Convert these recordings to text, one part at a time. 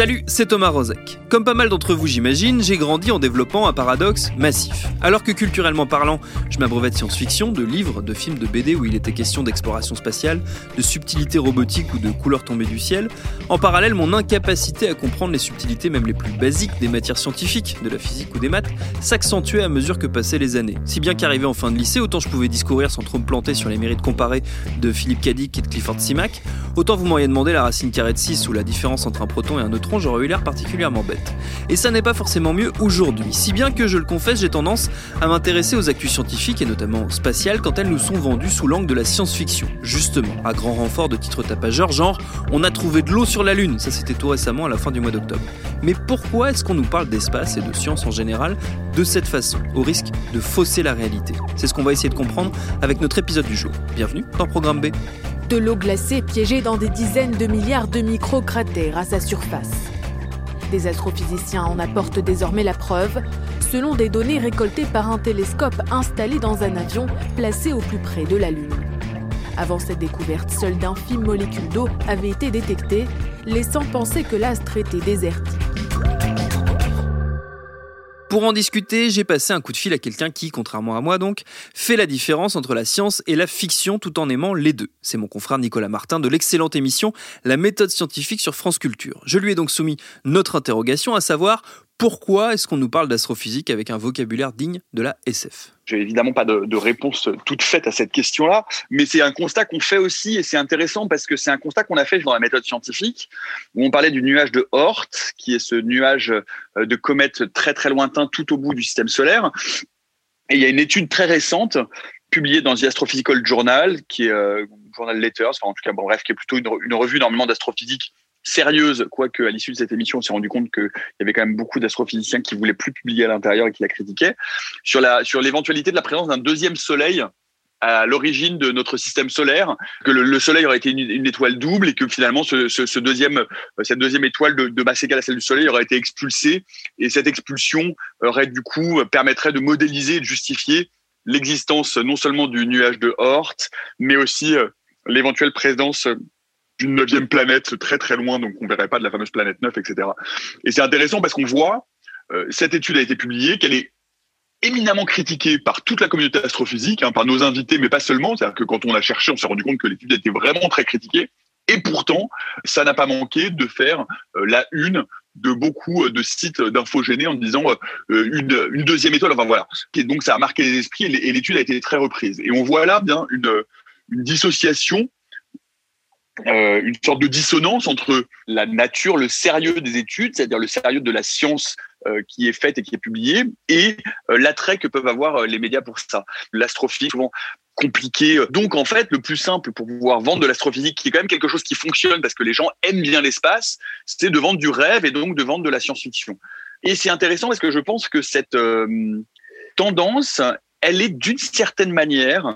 Salut, c'est Thomas Rozek. Comme pas mal d'entre vous j'imagine, j'ai grandi en développant un paradoxe massif. Alors que culturellement parlant, je m'abreuvais de science-fiction, de livres, de films, de BD où il était question d'exploration spatiale, de subtilité robotique ou de couleurs tombées du ciel, en parallèle mon incapacité à comprendre les subtilités même les plus basiques des matières scientifiques, de la physique ou des maths, s'accentuait à mesure que passaient les années. Si bien qu'arrivé en fin de lycée, autant je pouvais discourir sans trop me planter sur les mérites comparés de Philippe Cadic et de Clifford Simac, autant vous m'auriez demandé la racine carrée de 6 ou la différence entre un proton et un neutron j'aurais eu l'air particulièrement bête. Et ça n'est pas forcément mieux aujourd'hui, si bien que je le confesse, j'ai tendance à m'intéresser aux actus scientifiques et notamment spatiales quand elles nous sont vendues sous l'angle de la science-fiction. Justement, à grand renfort de titres tapageurs, genre on a trouvé de l'eau sur la Lune, ça c'était tout récemment à la fin du mois d'octobre. Mais pourquoi est-ce qu'on nous parle d'espace et de science en général de cette façon, au risque de fausser la réalité? C'est ce qu'on va essayer de comprendre avec notre épisode du jour. Bienvenue dans Programme B de l'eau glacée piégée dans des dizaines de milliards de micro-cratères à sa surface. Des astrophysiciens en apportent désormais la preuve, selon des données récoltées par un télescope installé dans un avion placé au plus près de la Lune. Avant cette découverte, seules d'infimes molécules d'eau avaient été détectées, laissant penser que l'astre était désertique. Pour en discuter, j'ai passé un coup de fil à quelqu'un qui, contrairement à moi donc, fait la différence entre la science et la fiction tout en aimant les deux. C'est mon confrère Nicolas Martin de l'excellente émission La méthode scientifique sur France Culture. Je lui ai donc soumis notre interrogation, à savoir pourquoi est-ce qu'on nous parle d'astrophysique avec un vocabulaire digne de la SF J'ai évidemment pas de, réponse toute faite à cette question-là, mais c'est un constat qu'on fait aussi et c'est intéressant parce que c'est un constat qu'on a fait dans la méthode scientifique où on parlait du nuage de Oort, qui est ce nuage euh, de comètes très très lointain tout au bout du système solaire. Et il y a une étude très récente publiée dans The Astrophysical Journal, qui est euh, Journal Letters, enfin, en tout cas, bon, bref, qui est plutôt une, une revue normalement d'astrophysique sérieuse, quoique à l'issue de cette émission, on s'est rendu compte qu'il y avait quand même beaucoup d'astrophysiciens qui voulaient plus publier à l'intérieur et qui la critiquaient, sur la sur l'éventualité de la présence d'un deuxième soleil à l'origine de notre système solaire, que le, Soleil aurait été une, étoile double et que finalement ce, ce, deuxième, euh, cette deuxième étoile de, de masse égale à celle du Soleil aurait été expulsée. Et cette expulsion aurait du coup permettrait de modéliser et de justifier l'existence non seulement du nuage de Oort, mais aussi euh, l'éventuelle présence d'une neuvième planète très très loin, donc on verrait pas de la fameuse planète 9, etc. Et c'est intéressant parce qu'on voit, euh, cette étude a été publiée, qu'elle est éminemment critiquée par toute la communauté astrophysique, hein, par nos invités, mais pas seulement. C'est-à-dire que quand on a cherché, on s'est rendu compte que l'étude était vraiment très critiquée. Et pourtant, ça n'a pas manqué de faire euh, la une de beaucoup euh, de sites d'infogénés en disant une, deuxième étoile. Enfin voilà. Et donc ça a marqué les esprits et l'étude a été très reprise. Et on voit là bien une dissociation euh, une sorte de dissonance entre la nature, le sérieux des études, c'est-à-dire le sérieux de la science euh, qui est faite et qui est publiée, et euh, l'attrait que peuvent avoir les médias pour ça. L'astrophysique, souvent compliqué. Donc en fait, le plus simple pour pouvoir vendre de l'astrophysique, qui est quand même quelque chose qui fonctionne parce que les gens aiment bien l'espace, c'est de vendre du rêve et donc de vendre de la science-fiction. Et c'est intéressant parce que je pense que cette tendance, elle est d'une certaine manière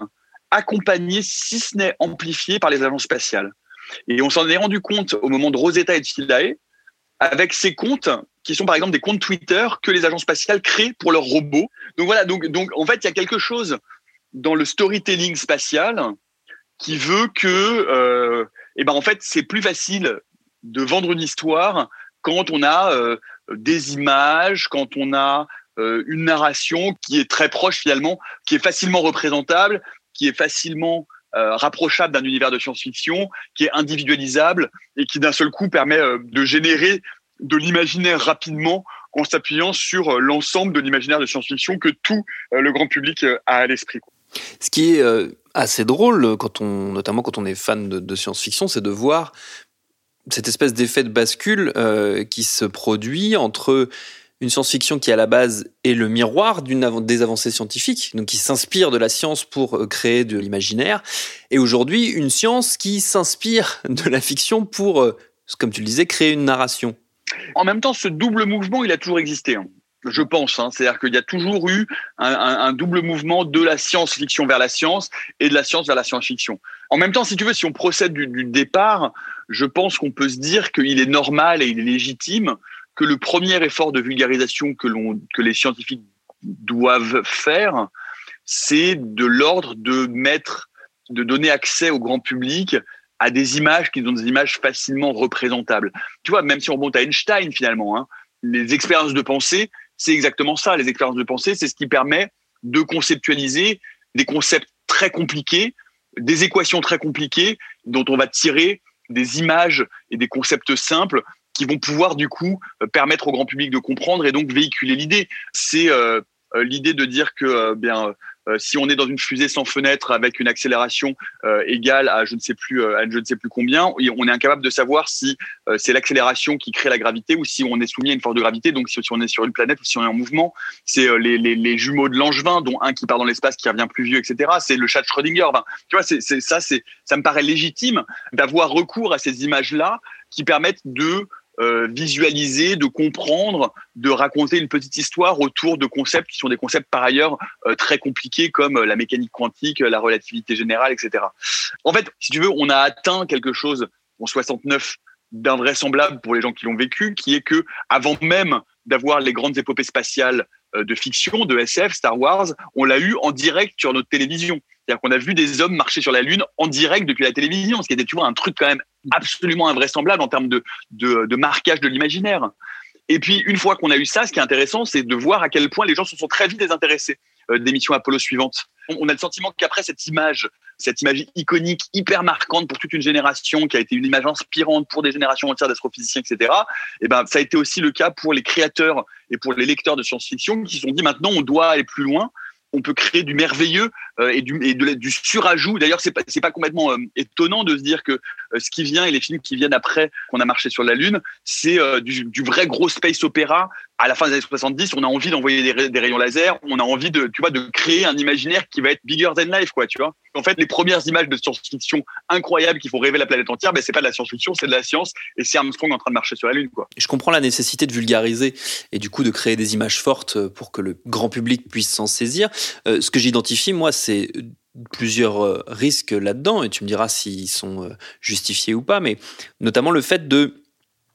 accompagnée, si ce n'est amplifiée, par les agences spatiales. Et on s'en est rendu compte au moment de Rosetta et de Philae, avec ces comptes qui sont par exemple des comptes Twitter que les agences spatiales créent pour leurs robots. Donc voilà, donc, donc en fait, il y a quelque chose dans le storytelling spatial qui veut que, euh, eh ben en fait, c'est plus facile de vendre une histoire quand on a euh, des images, quand on a euh, une narration qui est très proche finalement, qui est facilement représentable, qui est facilement euh, rapprochable d'un univers de science-fiction, qui est individualisable et qui d'un seul coup permet euh, de générer de l'imaginaire rapidement en s'appuyant sur l'ensemble de l'imaginaire de science-fiction que tout le grand public a à l'esprit. Ce qui est assez drôle, notamment quand on est fan de, science-fiction, c'est de voir cette espèce d'effet de bascule euh, qui se produit entre une science-fiction qui à la base est le miroir d'une des avancées scientifiques, donc qui s'inspire de la science pour euh, créer de l'imaginaire, et aujourd'hui une science qui s'inspire de la fiction pour, euh, comme tu le disais, créer une narration. En même temps, ce double mouvement, il a toujours existé. Hein je pense. Hein. C'est-à-dire qu'il y a toujours eu un, double mouvement de la science-fiction vers la science et de la science vers la science-fiction. En même temps, si tu veux, si on procède du, départ, je pense qu'on peut se dire qu'il est normal et il est légitime que le premier effort de vulgarisation que, que les scientifiques doivent faire, c'est de l'ordre de mettre, de donner accès au grand public à des images qui sont des images facilement représentables. Tu vois, même si on remonte à Einstein finalement, hein, les expériences de pensée, c'est exactement ça. Les expériences de pensée, c'est ce qui permet de conceptualiser des concepts très compliqués, des équations très compliquées dont on va tirer des images et des concepts simples qui vont pouvoir du coup euh, permettre au grand public de comprendre et donc véhiculer l'idée. C'est euh, euh, l'idée de dire que bien si on est dans une fusée sans fenêtre avec une accélération égale à je ne sais plus à je ne sais plus combien, on est incapable de savoir si c'est l'accélération qui crée la gravité ou si on est soumis à une force de gravité. Donc si, on est sur une planète ou si on est en mouvement, c'est les, jumeaux de Langevin, dont un qui part dans l'espace, qui revient plus vieux, etc. C'est le chat de Schrödinger. tu vois, ça, ça me paraît légitime d'avoir recours à ces images-là qui permettent de euh, visualiser, de comprendre, de raconter une petite histoire autour de concepts qui sont des concepts par ailleurs euh, très compliqués comme euh, la mécanique quantique, la relativité générale, etc. En fait, si tu veux, on a atteint quelque chose en 69 d'invraisemblable pour les gens qui l'ont vécu, qui est que avant même d'avoir les grandes épopées spatiales de fiction, de SF, Star Wars, on l'a eu en direct sur notre télévision. C'est-à-dire qu'on a vu des hommes marcher sur la Lune en direct depuis la télévision, ce qui était, tu vois, un truc quand même absolument invraisemblable en termes de, de, marquage de l'imaginaire. Et puis, une fois qu'on a eu ça, ce qui est intéressant, c'est de voir à quel point les gens se sont très vite désintéressés euh, des missions Apollo suivantes. On a le sentiment qu'après cette image, cette image iconique, hyper marquante pour toute une génération, qui a été une image inspirante pour des générations entières d'astrophysiciens, etc., et eh ben, ça a été aussi le cas pour les créateurs et pour les lecteurs de science-fiction qui se sont dit maintenant on doit aller plus loin on peut créer du merveilleux euh, et, du, surajout. D'ailleurs, c'est pas, pas complètement euh, étonnant de se dire que ce qui vient et les films qui viennent après qu'on a marché sur la Lune, c'est du, vrai gros space opéra. À la fin des années 70, on a envie d'envoyer des, rayons laser, on a envie de, tu vois, de créer un imaginaire qui va être bigger than life, quoi, tu vois. En fait, les premières images de science-fiction incroyables qui font rêver la planète entière, ben, c'est pas de la science-fiction, c'est de la science et c'est Armstrong en train de marcher sur la Lune, quoi. Je comprends la nécessité de vulgariser et du coup de créer des images fortes pour que le grand public puisse s'en saisir. ce que j'identifie, moi, c'est plusieurs euh, risques là-dedans, et tu me diras s'ils sont euh, justifiés ou pas, mais notamment le fait de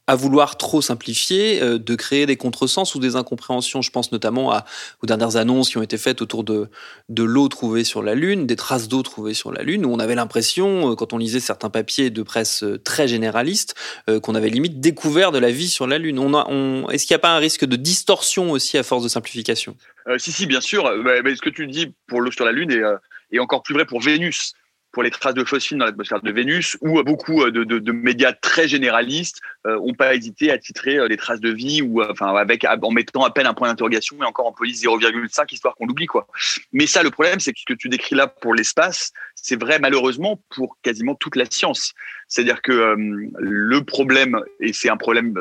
à vouloir trop simplifier, euh, de créer des contresens ou des incompréhensions. Je pense notamment aux dernières annonces qui ont été faites autour de, de l'eau trouvée sur la Lune, des traces d'eau trouvées sur la Lune, où on avait l'impression, quand on lisait certains papiers de presse très généralistes, qu'on avait limite découvert de la vie sur la Lune. On on, Est-ce qu'il n'y a pas un risque de distorsion aussi à force de simplification? Si, si, bien sûr. Mais, ce que tu dis pour l'eau sur la Lune est et encore plus vrai pour Vénus, pour les traces de phosphine dans l'atmosphère de Vénus, où beaucoup euh, de, médias très généralistes euh, ont pas hésité à titrer euh, les traces de vie ou en mettant à peine un point d'interrogation et encore en police 0,5 histoire qu'on l'oublie. Mais ça, le problème, c'est que ce que tu décris là pour l'espace, c'est vrai malheureusement pour quasiment toute la science. C'est-à-dire que le problème, et c'est un problème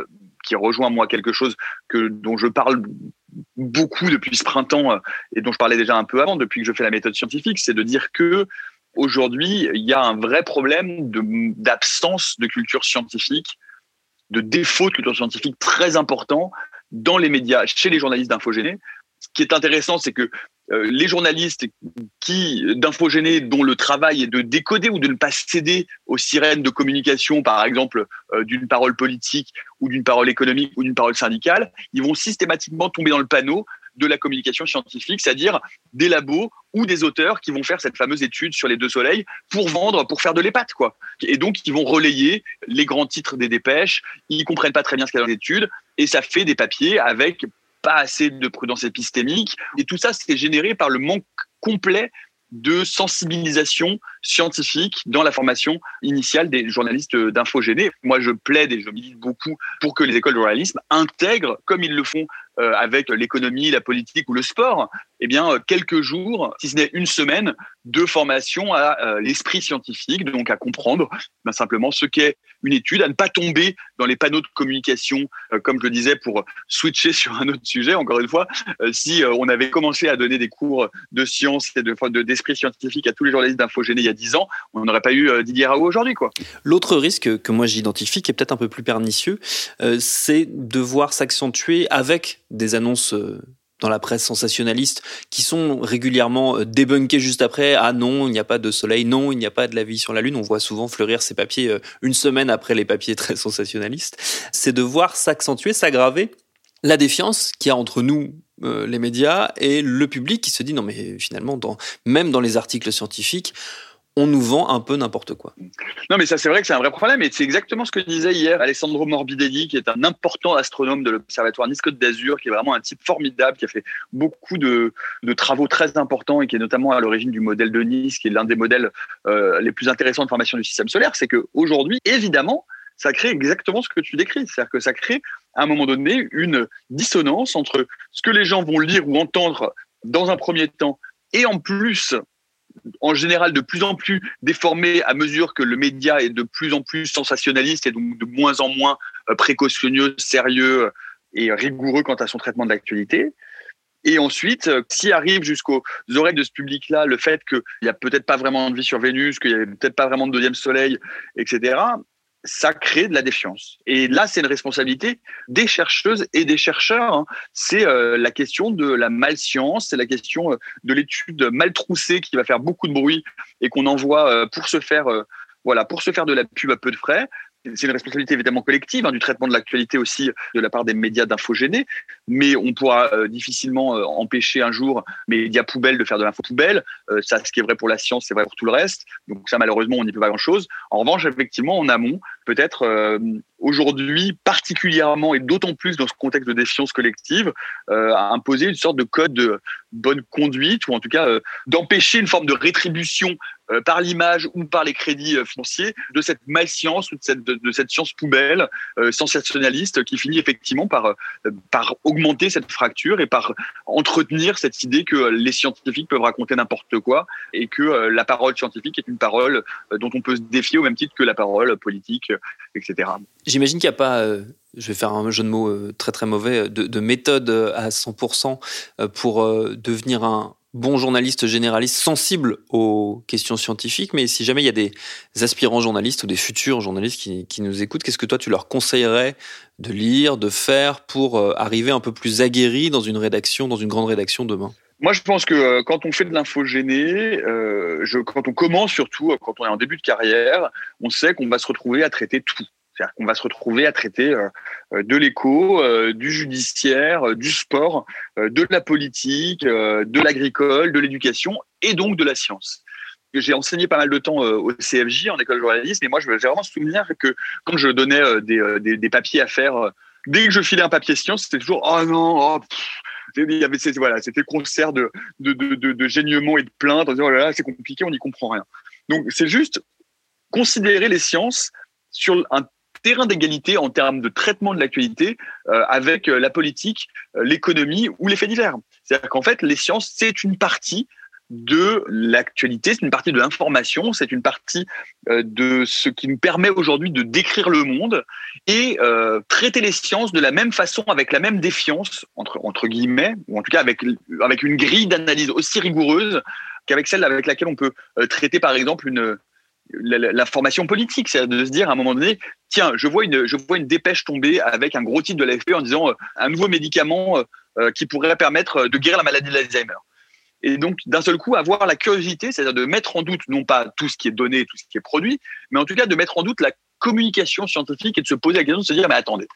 qui rejoint moi quelque chose que dont je parle beaucoup depuis ce printemps euh, et dont je parlais déjà un peu avant, depuis que je fais la méthode scientifique, c'est de dire que aujourd'hui, il y a un vrai problème d'absence de, culture scientifique, de défaut de culture scientifique très important dans les médias, chez les journalistes d'infogénés. Ce qui est intéressant, c'est que les journalistes qui d'infogénés dont le travail est de décoder ou de ne pas céder aux sirènes de communication, par exemple d'une parole politique ou d'une parole économique ou d'une parole syndicale, ils vont systématiquement tomber dans le panneau de la communication scientifique, c'est-à-dire des labos ou des auteurs qui vont faire cette fameuse étude sur les deux soleils pour vendre, pour faire de l'épate, quoi. Et donc, ils vont relayer les grands titres des dépêches, ils comprennent pas très bien ce qu'il y a dans l'étude, et ça fait des papiers avec assez de prudence épistémique. Et tout ça, c'est généré par le manque complet de sensibilisation scientifique dans la formation initiale des journalistes d'infogénés. Moi, je plaide et je milite beaucoup pour que les écoles de journalisme intègrent, comme ils le font euh, avec l'économie, la politique ou le sport, eh bien, euh, quelques jours, si ce n'est une semaine, de formation à euh, l'esprit scientifique, donc à comprendre ben, simplement ce qu'est une étude, à ne pas tomber dans les panneaux de communication, comme je le disais, pour switcher sur un autre sujet. Encore une fois, si on avait commencé à donner des cours de sciences et de, d'esprit scientifique à tous les journalistes d'infogénie il y a dix ans, on n'aurait pas eu Didier Raoult aujourd'hui. Quoi. L'autre risque que moi j'identifie, qui est peut-être un peu plus pernicieux, c'est de voir s'accentuer avec des annonces euh, dans la presse sensationnaliste qui sont régulièrement euh, débunkées juste après. Ah non, il n'y a pas de soleil, non, il n'y a pas de la vie sur la Lune. On voit souvent fleurir ces papiers euh, une semaine après les papiers très sensationnalistes. C'est de voir s'accentuer, s'aggraver la défiance qu'il y a entre nous, les médias, et le public qui se dit non mais finalement, dans, même dans les articles scientifiques, on nous vend un peu n'importe quoi. Non, mais ça, c'est vrai que c'est un vrai problème. Et c'est exactement ce que disait hier Alessandro Morbidelli, qui est un important astronome de l'Observatoire Nice-Côte d'Azur, qui est vraiment un type formidable, qui a fait beaucoup de, travaux très importants et qui est notamment à l'origine du modèle de Nice, qui est l'un des modèles euh, les plus intéressants de formation du système solaire. C'est qu'aujourd'hui, évidemment, ça crée exactement ce que tu décris. C'est-à-dire que ça crée, à un moment donné, une dissonance entre ce que les gens vont lire ou entendre dans un premier temps et en plus en général de plus en plus déformé à mesure que le média est de plus en plus sensationnaliste et donc de moins en moins euh, précautionneux, sérieux euh, et rigoureux quant à son traitement de l'actualité. Et ensuite, euh, s'il arrive jusqu'aux oreilles de ce public-là le fait qu'il n'y a peut-être pas vraiment de vie sur Vénus, qu'il n'y a peut-être pas vraiment de deuxième soleil, etc., ça crée de la défiance. Et là, c'est une responsabilité des chercheuses et des chercheurs. Hein. C'est euh, la question de la malscience, c'est la question euh, de l'étude mal troussée qui va faire beaucoup de bruit et qu'on envoie euh, pour se faire, voilà, pour se faire de la pub à peu de frais c'est une responsabilité évidemment collective hein, du traitement de l'actualité aussi de la part des médias d'infogénés, mais on pourra euh, difficilement euh, empêcher un jour les médias poubelles de faire de l'info poubelle. Euh, ça, ce qui est vrai pour la science, c'est vrai pour tout le reste. Donc ça, malheureusement, on n'y peut pas grand-chose. En revanche, effectivement, en amont, peut-être aujourd'hui, particulièrement et d'autant plus dans ce contexte de défiance collective, à imposer une sorte de code de bonne conduite ou en tout cas d'empêcher une forme de rétribution euh, par l'image ou par les crédits euh, financiers de cette malscience ou de cette, science poubelle euh, sensationnaliste qui finit effectivement par, par augmenter cette fracture et par entretenir cette idée que les scientifiques peuvent raconter n'importe quoi et que la parole scientifique est une parole dont on peut se défier au même titre que la parole politique, etc. J'imagine qu'il n'y a pas je vais faire un jeu de mots très très mauvais, de, de méthode à 100% pour devenir un, bon journaliste généraliste sensible aux questions scientifiques, mais si jamais il y a des aspirants journalistes ou des futurs journalistes qui, nous écoutent, qu'est-ce que toi tu leur conseillerais de lire, de faire pour euh, arriver un peu plus aguerri dans une rédaction, dans une grande rédaction demain? Moi, je pense que euh, quand on fait de l'infogéné, euh, quand on commence surtout, quand on est en début de carrière, on sait qu'on va se retrouver à traiter tout. C'est-à-dire qu'on va se retrouver à traiter euh, euh, de l'éco, euh, du judiciaire, du sport, de la politique, de l'agricole, de l'éducation et donc de la science. J'ai enseigné pas mal de temps au CFJ, en école de journalisme, et moi, je vais vraiment souvenir que quand je donnais des, papiers à faire, dès que je filais un papier science, c'était toujours « Oh non oh, il voilà, c'était concert de, de, de, de, de et de plaintes en disant oh là là, c'est compliqué, on n'y comprend rien. Donc c'est juste considérer les sciences sur un terrain d'égalité en termes de traitement de l'actualité euh, avec euh, la politique, euh, l'économie ou les faits divers. C'est-à-dire qu'en fait, les sciences, c'est une partie de l'actualité, c'est une partie de l'information, c'est une partie de ce qui nous permet aujourd'hui de décrire le monde et traiter les sciences de la même façon, avec la même défiance, entre, entre guillemets, ou en tout cas avec, avec une grille d'analyse aussi rigoureuse qu'avec celle avec laquelle on peut traiter par exemple une, la, formation politique, c'est de se dire à un moment donné, tiens, je vois une, je vois une dépêche tomber avec un gros titre de l'AFP en disant euh, un nouveau médicament euh, euh, qui pourrait permettre de guérir la maladie de l'Alzheimer. et donc d'un seul coup avoir la curiosité, c'est-à-dire de mettre en doute non pas tout ce qui est donné, tout ce qui est produit, mais en tout cas de mettre en doute la communication scientifique et de se poser la question de se dire mais attendez,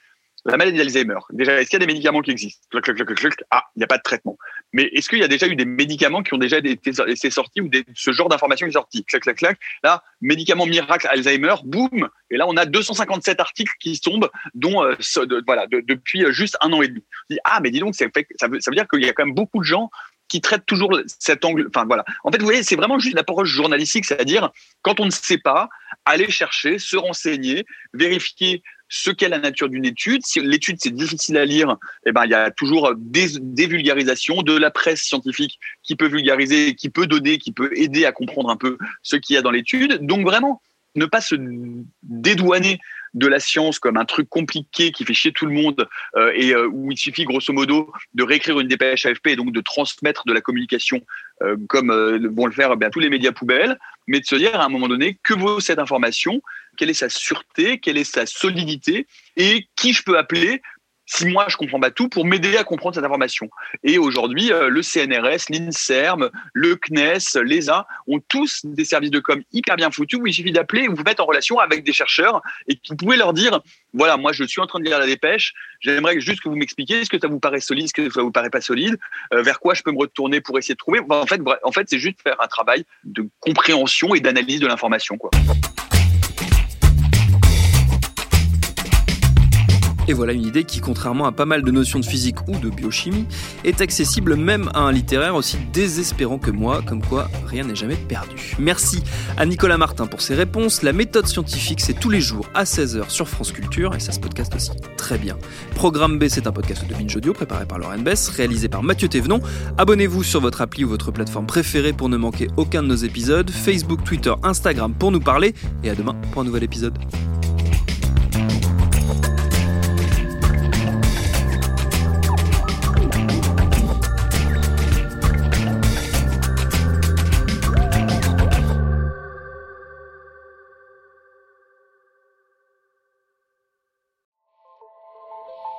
la maladie d'Alzheimer. Déjà, est-ce qu'il y a des médicaments qui existent? Ah, il n'y a pas de traitement. Mais est-ce qu'il y a déjà eu des médicaments qui ont déjà été sortis ou ce genre d'information est sorti? Clac, clac, clac. Là, médicament miracle Alzheimer, boum. Et là, on a 257 articles qui tombent, dont euh, voilà, depuis euh, juste un an et demi. ah, mais dis donc, ça veut, ça veut dire qu'il y a quand même beaucoup de gens qui traitent toujours cet angle. Enfin voilà. En fait, vous voyez, c'est vraiment juste l'approche journalistique, c'est-à-dire quand on ne sait pas, aller chercher, se renseigner, vérifier ce qu'est la nature d'une étude. Si l'étude c'est difficile à lire, eh ben il y a toujours des, des, vulgarisations de la presse scientifique qui peut vulgariser, qui peut donner, qui peut aider à comprendre un peu ce qu'il y a dans l'étude. Donc vraiment ne pas se dédouaner de la science comme un truc compliqué qui fait chier tout le monde euh, et euh, où il suffit grosso modo de réécrire une dépêche AFP et donc de transmettre de la communication euh, comme vont le faire eh tous les médias poubelles, mais de se dire à un moment donné que vaut cette information, quelle est sa sûreté, quelle est sa solidité? Et qui je peux appeler si moi je comprends pas tout pour m'aider à comprendre cette information. Et aujourd'hui, euh, le CNRS, l'INSERM, le CNES, l'ESA ont tous des services de com hyper bien foutus où il suffit d'appeler ou vous mettre en relation avec des chercheurs et vous pouvez leur dire voilà, moi je suis en train de lire la dépêche, j'aimerais juste que vous m'expliquiez est-ce que ça vous paraît solide, est-ce que ça vous paraît pas solide, euh, vers quoi je peux me retourner pour essayer de trouver. en fait, en fait, c'est juste faire un travail de compréhension et d'analyse de l'information quoi. Et voilà une idée qui, contrairement à pas mal de notions de physique ou de biochimie, est accessible même à un littéraire aussi désespérant que moi, comme quoi rien n'est jamais perdu. Merci à Nicolas Martin pour ses réponses. La méthode scientifique, c'est tous les jours à 16h sur France Culture, et ça se podcast aussi très bien. Programme B, c'est un podcast de Binge Audio préparé par Lauren Bess, réalisé par Mathieu Thévenon. Abonnez-vous sur votre appli ou votre plateforme préférée pour ne manquer aucun de nos épisodes. Facebook, Twitter, Instagram pour nous parler, et à demain pour un nouvel épisode.